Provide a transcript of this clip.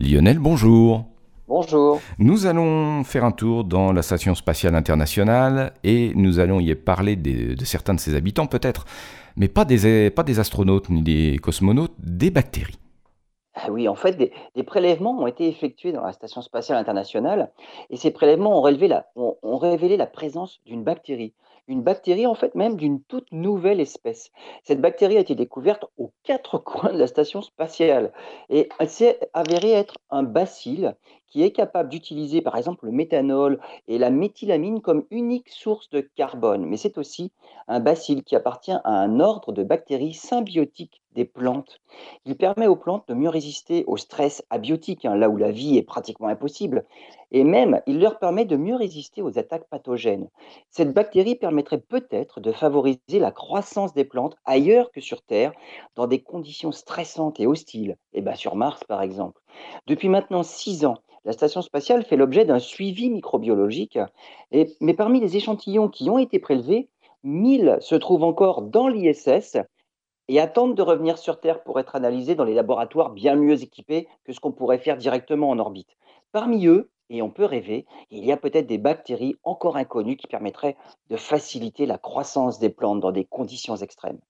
Lionel, bonjour. Bonjour. Nous allons faire un tour dans la Station spatiale internationale et nous allons y parler des- de certains de ses habitants peut-être, mais pas des, pas des astronautes ni des cosmonautes, des bactéries. Ah oui, en fait, des, des prélèvements ont été effectués dans la Station spatiale internationale et ces prélèvements ont, relevé la- ont- révélé la présence d'une bactérie. Une bactérie, en fait, même d'une toute nouvelle espèce. Cette bactérie a été découverte aux quatre coins de la Station spatiale et elle s'est avérée être un bacille qui est capable d'utiliser, par exemple, le méthanol et la méthylamine comme unique source de carbone. Mais c'est aussi un bacille qui appartient à un ordre de bactéries symbiotiques des plantes. Il permet aux plantes de mieux résister au stress abiotique, hein, là où la vie est pratiquement impossible, et même il leur permet de mieux résister aux attaques pathogènes. Cette bactérie permettrait peut-être de favoriser la croissance des plantes ailleurs que sur Terre, dans des conditions stressantes et hostiles, et ben sur Mars par exemple. Depuis maintenant six ans, la station spatiale fait l'objet d'un suivi microbiologique, mais parmi les échantillons qui ont été prélevés, 1000 se trouvent encore dans l'ISS et attendent de revenir sur Terre pour être analysés dans les laboratoires bien mieux équipés que ce qu'on pourrait faire directement en orbite. Parmi eux, et on peut rêver, il y a peut-être des bactéries encore inconnues qui permettraient de faciliter la croissance des plantes dans des conditions extrêmes.